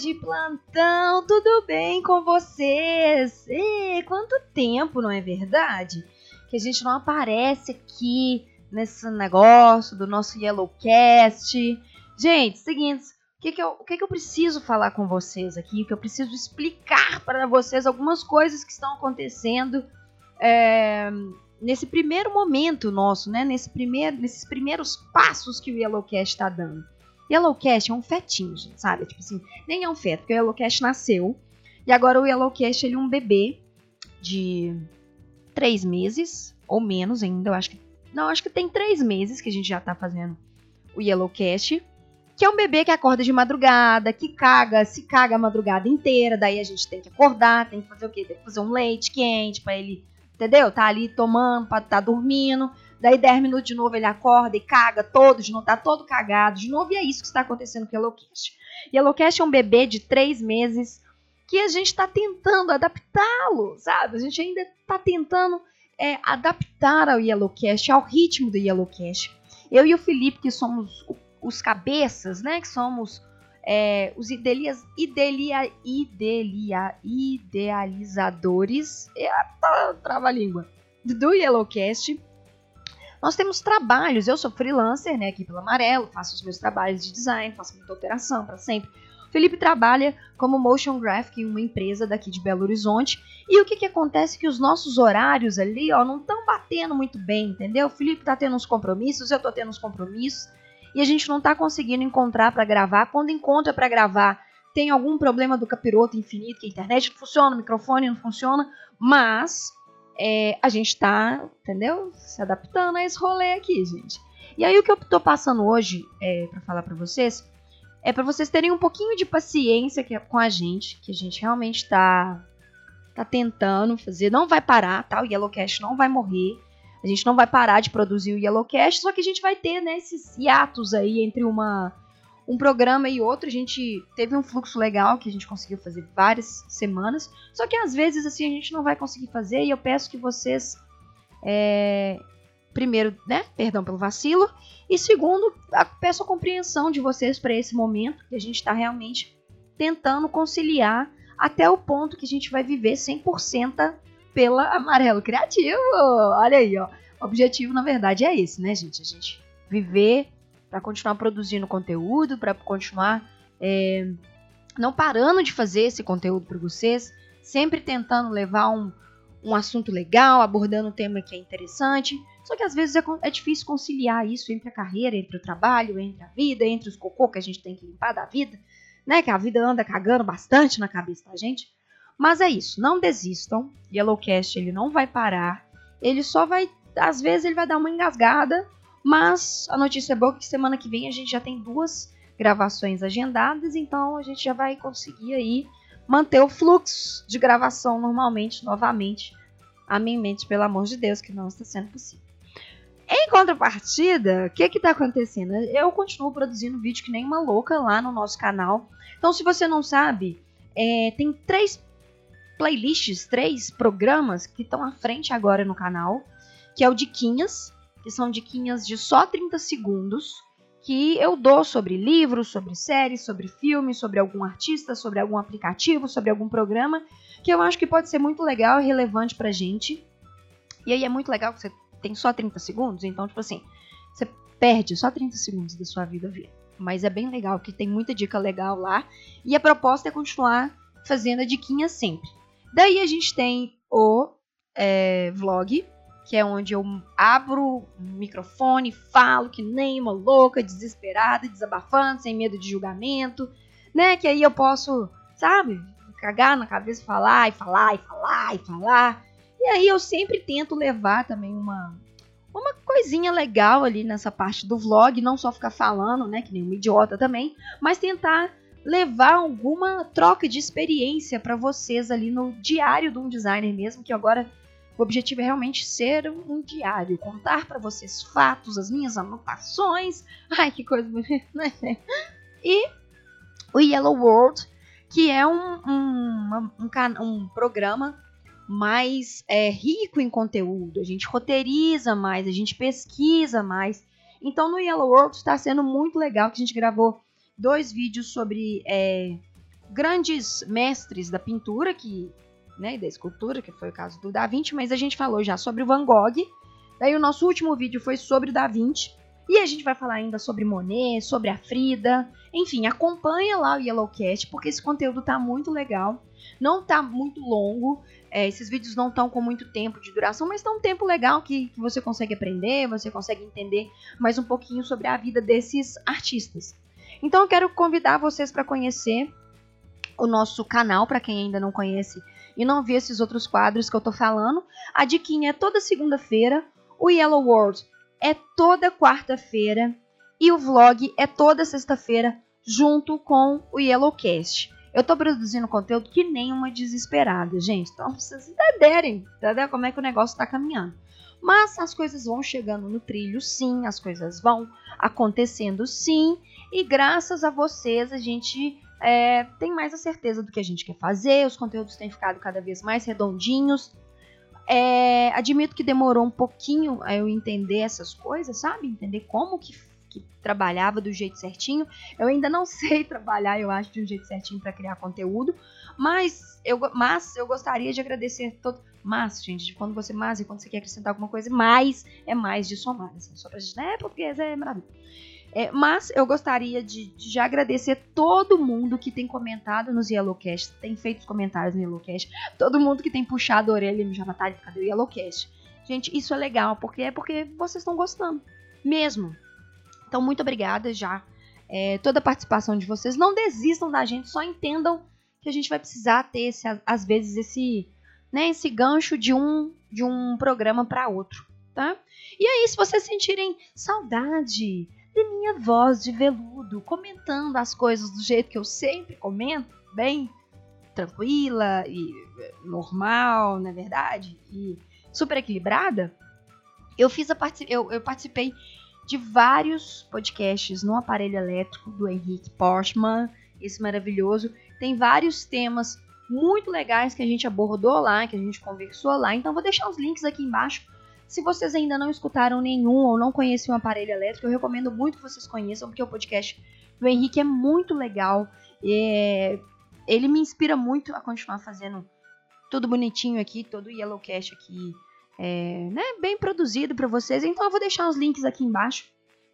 de plantão, tudo bem com vocês? E, quanto tempo, não é verdade? Que a gente não aparece aqui nesse negócio do nosso Yellowcast. Gente, seguinte, o que, que, eu, o que, que eu preciso falar com vocês aqui? O que eu preciso explicar para vocês algumas coisas que estão acontecendo é, nesse primeiro momento nosso, né? Nesse primeiro, nesses primeiros passos que o Yellowcast está dando. Yellowcast é um fetinho, sabe? Tipo assim, nem é um feto, porque o Yellowcast nasceu. E agora o Yellowcast ele é um bebê de três meses, ou menos ainda, eu acho que. Não, acho que tem três meses que a gente já tá fazendo o Yellowcast que é um bebê que acorda de madrugada, que caga, se caga a madrugada inteira, daí a gente tem que acordar, tem que fazer o quê? Tem que fazer um leite quente para ele, entendeu? Tá ali tomando, para tá dormindo, daí 10 minutos de novo ele acorda e caga todo, de novo tá todo cagado, de novo, e é isso que está acontecendo com o Yellowcast. Yellowcast é um bebê de 3 meses que a gente está tentando adaptá-lo, sabe? A gente ainda está tentando é, adaptar ao Yellowcast, ao ritmo do Yellowcast. Eu e o Felipe, que somos os cabeças, né, que somos é, os idelias, idelia, idelia, idealizadores, eita, trava-língua, do Yellowcast. Nós temos trabalhos, eu sou freelancer, né, aqui pelo Amarelo, faço os meus trabalhos de design, faço muita alteração para sempre. O Felipe trabalha como motion graphic em uma empresa daqui de Belo Horizonte. E o que, que acontece que os nossos horários ali, ó, não estão batendo muito bem, entendeu? O Felipe tá tendo uns compromissos, eu tô tendo uns compromissos e a gente não está conseguindo encontrar para gravar. Quando encontra para gravar, tem algum problema do capiroto infinito, que a internet não funciona, o microfone não funciona, mas é, a gente está, entendeu? Se adaptando a esse rolê aqui, gente. E aí o que eu estou passando hoje é, para falar para vocês é para vocês terem um pouquinho de paciência com a gente, que a gente realmente está tá tentando fazer, não vai parar, tá? O Yellowcast não vai morrer. A gente não vai parar de produzir o Yellowcast, só que a gente vai ter né, esses hiatos aí entre uma, um programa e outro. A gente teve um fluxo legal que a gente conseguiu fazer várias semanas, só que às vezes assim a gente não vai conseguir fazer e eu peço que vocês é, primeiro, né, perdão pelo vacilo, e segundo, peço a compreensão de vocês para esse momento que a gente está realmente tentando conciliar até o ponto que a gente vai viver 100% pela Amarelo Criativo. Olha aí, ó. O objetivo, na verdade, é esse, né, gente? A gente viver para continuar produzindo conteúdo, para continuar é, não parando de fazer esse conteúdo para vocês, sempre tentando levar um, um assunto legal, abordando um tema que é interessante. Só que às vezes é, é, difícil conciliar isso entre a carreira, entre o trabalho, entre a vida, entre os cocô que a gente tem que limpar da vida, né? Que a vida anda cagando bastante na cabeça da gente. Mas é isso, não desistam. Yellowcast ele não vai parar. Ele só vai, às vezes ele vai dar uma engasgada, mas a notícia é boa que semana que vem a gente já tem duas gravações agendadas, então a gente já vai conseguir aí manter o fluxo de gravação normalmente, novamente. Amém, mente, pelo amor de Deus, que não está sendo possível. Em contrapartida, o que está acontecendo? Eu continuo produzindo vídeo que nem uma louca lá no nosso canal. Então, se você não sabe, é, tem três playlists, três programas que estão à frente agora no canal, que é o Diquinhas, que são diquinhas de só 30 segundos, que eu dou sobre livros, sobre séries, sobre filmes, sobre algum artista, sobre algum aplicativo, sobre algum programa, que eu acho que pode ser muito legal e relevante pra gente. E aí é muito legal que você tem só 30 segundos, então, tipo assim, você perde só 30 segundos da sua vida vendo. Mas é bem legal, que tem muita dica legal lá. E a proposta é continuar fazendo a diquinha sempre. Daí a gente tem o é, vlog, que é onde eu abro o microfone, falo que nem uma louca, desesperada, desabafando, sem medo de julgamento, né? Que aí eu posso, sabe, cagar na cabeça, falar e falar e falar e falar. E aí eu sempre tento levar também uma uma coisinha legal ali nessa parte do vlog, não só ficar falando, né, que nem um idiota também, mas tentar levar alguma troca de experiência para vocês ali no diário de um designer mesmo, que agora o objetivo é realmente ser um diário, contar para vocês fatos, as minhas anotações. Ai, que coisa bonita, né? E o Yellow World, que é um, um, um, um programa mais é, rico em conteúdo. A gente roteiriza mais, a gente pesquisa mais. Então no Yellow World está sendo muito legal que a gente gravou dois vídeos sobre é, grandes mestres da pintura que, né, e da escultura, que foi o caso do Da Vinci, mas a gente falou já sobre o Van Gogh. Daí o nosso último vídeo foi sobre o Da Vinci. E a gente vai falar ainda sobre Monet, sobre a Frida. Enfim, acompanha lá o Yellowcast, porque esse conteúdo tá muito legal. Não tá muito longo. É, esses vídeos não estão com muito tempo de duração, mas tá um tempo legal que, que você consegue aprender, você consegue entender mais um pouquinho sobre a vida desses artistas. Então eu quero convidar vocês para conhecer o nosso canal, para quem ainda não conhece e não viu esses outros quadros que eu tô falando. A diquinha é toda segunda-feira, o Yellow World é toda quarta-feira e o vlog é toda sexta-feira junto com o Yellowcast. Eu tô produzindo conteúdo que nem uma desesperada, gente. Então vocês entenderem, entendeu? Como é que o negócio tá caminhando. Mas as coisas vão chegando no trilho, sim, as coisas vão acontecendo, sim. E graças a vocês, a gente é, tem mais a certeza do que a gente quer fazer. Os conteúdos têm ficado cada vez mais redondinhos. É, admito que demorou um pouquinho eu entender essas coisas, sabe? Entender como que, que trabalhava do jeito certinho. Eu ainda não sei trabalhar, eu acho, de um jeito certinho para criar conteúdo, mas eu, mas eu gostaria de agradecer todo. Mas, gente, quando você mais e quando você quer acrescentar alguma coisa, mais é mais de somar, assim, só pra gente, né? Porque é maravilha. É, mas eu gostaria de, de, agradecer todo mundo que tem comentado nos Yellowcast, tem feito os comentários no Yellowcast, todo mundo que tem puxado a orelha no Javatar, cadê o Yellowcast? Gente, isso é legal, porque é porque vocês estão gostando, mesmo. Então, muito obrigada já. É, toda a participação de vocês. Não desistam da gente, só entendam que a gente vai precisar ter, esse, às vezes, esse, né, esse gancho de um, de um programa para outro, tá? E aí, se vocês sentirem saudade de minha voz de veludo, comentando as coisas do jeito que eu sempre comento, bem tranquila e eh, normal, na é verdade, e super equilibrada, eu fiz a eu, eu participei de vários podcasts no aparelho elétrico do Henrique Portman, esse maravilhoso. Tem vários temas muito legais que a gente abordou lá, que a gente conversou lá. Então vou deixar os links aqui embaixo se vocês ainda não escutaram nenhum ou não conhecem um aparelho elétrico, eu recomendo muito que vocês conheçam, porque o podcast do Henrique é muito legal. Ele me inspira muito a continuar fazendo tudo bonitinho aqui, todo Yellowcast aqui, é, né, bem produzido para vocês. Então eu vou deixar os links aqui embaixo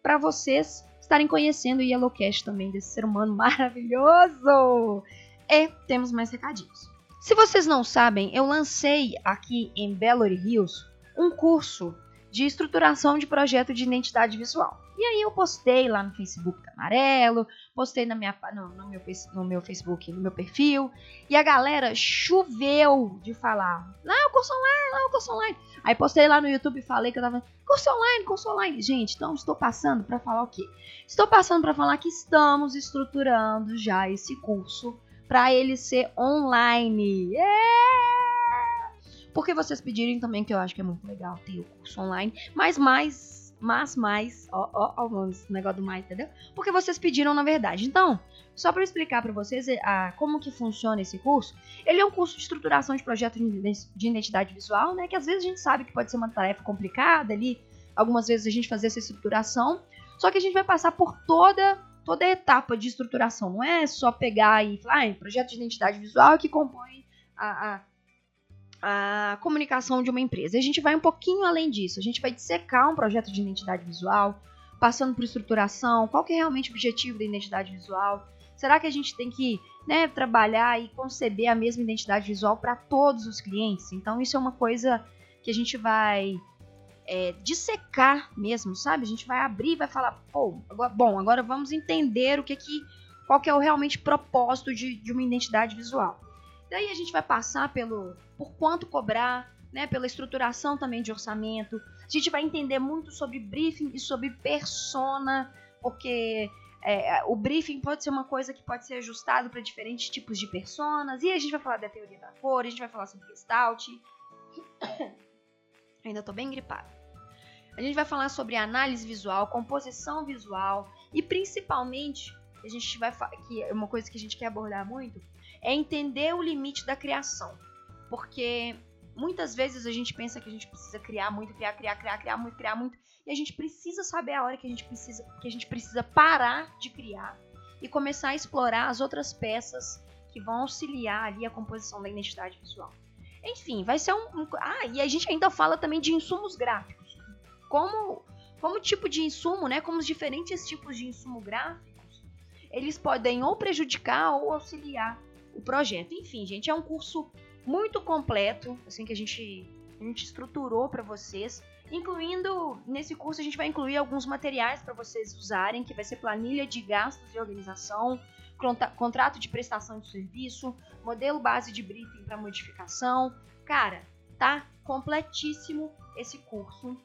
para vocês estarem conhecendo o Yellowcast também, desse ser humano maravilhoso. E temos mais recadinhos. Se vocês não sabem, eu lancei aqui em Belo Hills um curso de estruturação de projeto de identidade visual. E aí eu postei lá no Facebook Amarelo, postei na minha, no, no, meu, no meu Facebook, no meu perfil, e a galera choveu de falar, lá o curso online, lá o curso online. Aí postei lá no YouTube e falei que eu tava, curso online, curso online. Gente, então estou passando para falar o quê? Estou passando para falar que estamos estruturando já esse curso para ele ser online. Yeah! Porque vocês pedirem também, que eu acho que é muito legal ter o curso online. Mas mais, mas mais, ó, ó, ó, esse negócio do mais, entendeu? Porque vocês pediram na verdade. Então, só para explicar para vocês é, a, como que funciona esse curso, ele é um curso de estruturação de projeto de identidade visual, né? Que às vezes a gente sabe que pode ser uma tarefa complicada ali, algumas vezes a gente fazer essa estruturação, só que a gente vai passar por toda toda a etapa de estruturação, não é só pegar e falar, ah, projeto de identidade visual que compõe a, a a comunicação de uma empresa. A gente vai um pouquinho além disso. A gente vai dissecar um projeto de identidade visual, passando por estruturação, qual que é realmente o objetivo da identidade visual. Será que a gente tem que né, trabalhar e conceber a mesma identidade visual para todos os clientes? Então, isso é uma coisa que a gente vai é, dissecar mesmo, sabe? A gente vai abrir e vai falar, pô, agora, bom, agora vamos entender o que que, qual que é o realmente propósito de, de uma identidade visual. Daí a gente vai passar pelo por quanto cobrar, né, pela estruturação também de orçamento. A gente vai entender muito sobre briefing e sobre persona, porque é, o briefing pode ser uma coisa que pode ser ajustado para diferentes tipos de personas. E a gente vai falar da teoria da cor, a gente vai falar sobre Gestalt. Ainda tô bem gripada. A gente vai falar sobre análise visual, composição visual e principalmente a gente vai que é uma coisa que a gente quer abordar muito é entender o limite da criação. Porque muitas vezes a gente pensa que a gente precisa criar muito, criar, criar, criar, criar muito, criar muito, e a gente precisa saber a hora que a gente precisa, que a gente precisa parar de criar e começar a explorar as outras peças que vão auxiliar ali a composição da identidade visual. Enfim, vai ser um, um, Ah, e a gente ainda fala também de insumos gráficos. Como, como tipo de insumo, né? Como os diferentes tipos de insumo gráficos, eles podem ou prejudicar ou auxiliar o projeto. Enfim, gente, é um curso muito completo, assim que a gente, a gente estruturou para vocês. Incluindo, nesse curso a gente vai incluir alguns materiais para vocês usarem, que vai ser planilha de gastos e organização, contrato de prestação de serviço, modelo base de briefing para modificação. Cara, tá completíssimo esse curso.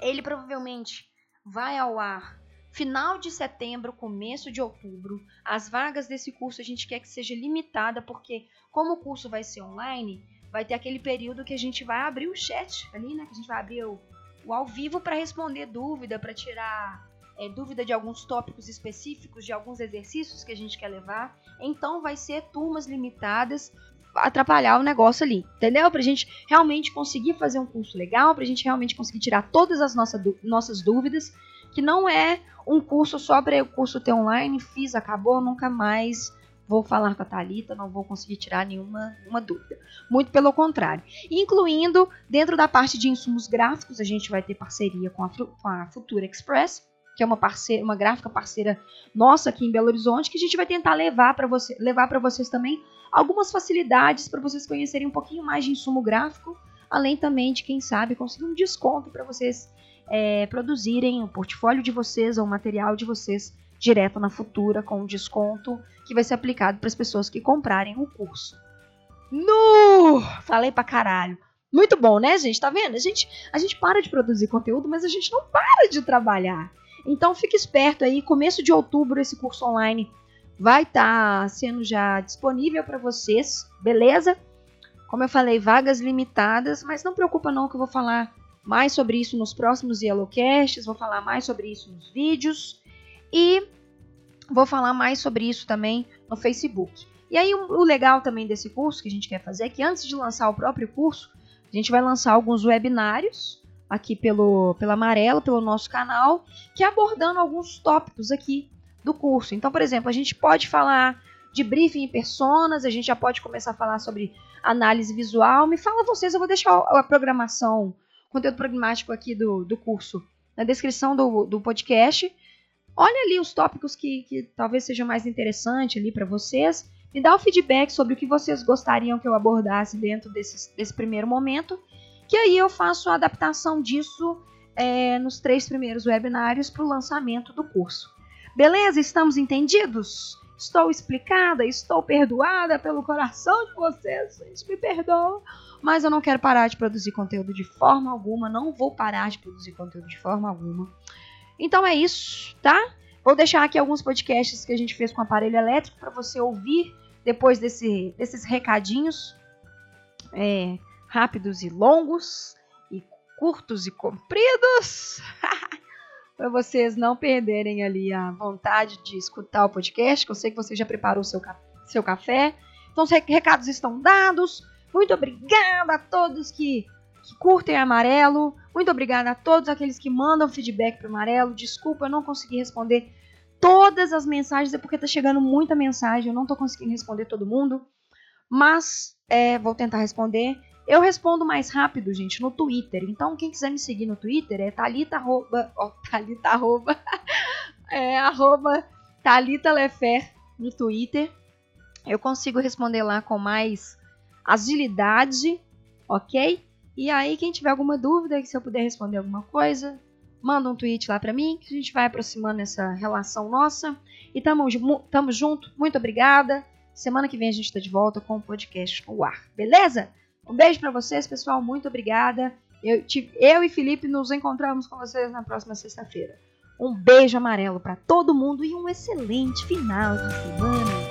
Ele provavelmente vai ao ar final de setembro, começo de outubro. As vagas desse curso a gente quer que seja limitada, porque como o curso vai ser online, vai ter aquele período que a gente vai abrir o chat ali, né? Que a gente vai abrir o, o ao vivo para responder dúvida, para tirar é, dúvida de alguns tópicos específicos, de alguns exercícios que a gente quer levar. Então vai ser turmas limitadas atrapalhar o negócio ali, entendeu? Pra gente realmente conseguir fazer um curso legal, pra gente realmente conseguir tirar todas as nossa, nossas dúvidas, que não é um curso só para o curso ter online, fiz, acabou, nunca mais vou falar com a Thalita, não vou conseguir tirar nenhuma, nenhuma dúvida. Muito pelo contrário. Incluindo, dentro da parte de insumos gráficos, a gente vai ter parceria com a, com a Futura Express, que é uma parceira, uma gráfica parceira nossa aqui em Belo Horizonte, que a gente vai tentar levar para você, levar para vocês também algumas facilidades para vocês conhecerem um pouquinho mais de insumo gráfico, além também de quem sabe conseguir um desconto para vocês é, produzirem o portfólio de vocês ou o material de vocês direto na Futura com um desconto que vai ser aplicado para as pessoas que comprarem o curso. No! Falei pra caralho. Muito bom, né, gente? Tá vendo? A gente, a gente para de produzir conteúdo, mas a gente não para de trabalhar. Então fique esperto aí, começo de outubro esse curso online vai estar tá sendo já disponível para vocês, beleza? Como eu falei, vagas limitadas, mas não preocupa não que eu vou falar mais sobre isso nos próximos Yellowcasts, vou falar mais sobre isso nos vídeos. E vou falar mais sobre isso também no Facebook. E aí o legal também desse curso que a gente quer fazer é que antes de lançar o próprio curso, a gente vai lançar alguns webinários aqui pelo, pelo Amarelo, pelo nosso canal, que é abordando alguns tópicos aqui do curso. Então, por exemplo, a gente pode falar de briefing em personas, a gente já pode começar a falar sobre análise visual. Me fala vocês, eu vou deixar a programação, conteúdo programático aqui do, do curso na descrição do, do podcast. Olha ali os tópicos que, que talvez seja mais interessante ali para vocês. Me dá o feedback sobre o que vocês gostariam que eu abordasse dentro desse, desse primeiro momento. Que aí eu faço a adaptação disso é, nos três primeiros webinários para o lançamento do curso. Beleza? Estamos entendidos? Estou explicada? Estou perdoada pelo coração de vocês? Gente, me perdoa. Mas eu não quero parar de produzir conteúdo de forma alguma. Não vou parar de produzir conteúdo de forma alguma. Então é isso, tá? Vou deixar aqui alguns podcasts que a gente fez com aparelho elétrico para você ouvir depois desse, desses recadinhos é, rápidos e longos, e curtos e compridos, para vocês não perderem ali a vontade de escutar o podcast, que eu sei que você já preparou seu, seu café. Então, os recados estão dados. Muito obrigada a todos que que curtem amarelo. Muito obrigada a todos aqueles que mandam feedback para amarelo. Desculpa, eu não consegui responder todas as mensagens, é porque tá chegando muita mensagem, eu não tô conseguindo responder todo mundo. Mas é, vou tentar responder. Eu respondo mais rápido, gente, no Twitter. Então, quem quiser me seguir no Twitter é Thalita arroba, ó, Thalita arroba, é, arroba Thalita Lefer no Twitter. Eu consigo responder lá com mais agilidade, ok? E aí, quem tiver alguma dúvida, se eu puder responder alguma coisa, manda um tweet lá para mim, que a gente vai aproximando essa relação nossa. E tamo, tamo junto, muito obrigada. Semana que vem a gente tá de volta com o podcast no ar, beleza? Um beijo para vocês, pessoal, muito obrigada. Eu, eu e Felipe nos encontramos com vocês na próxima sexta-feira. Um beijo amarelo para todo mundo e um excelente final de semana.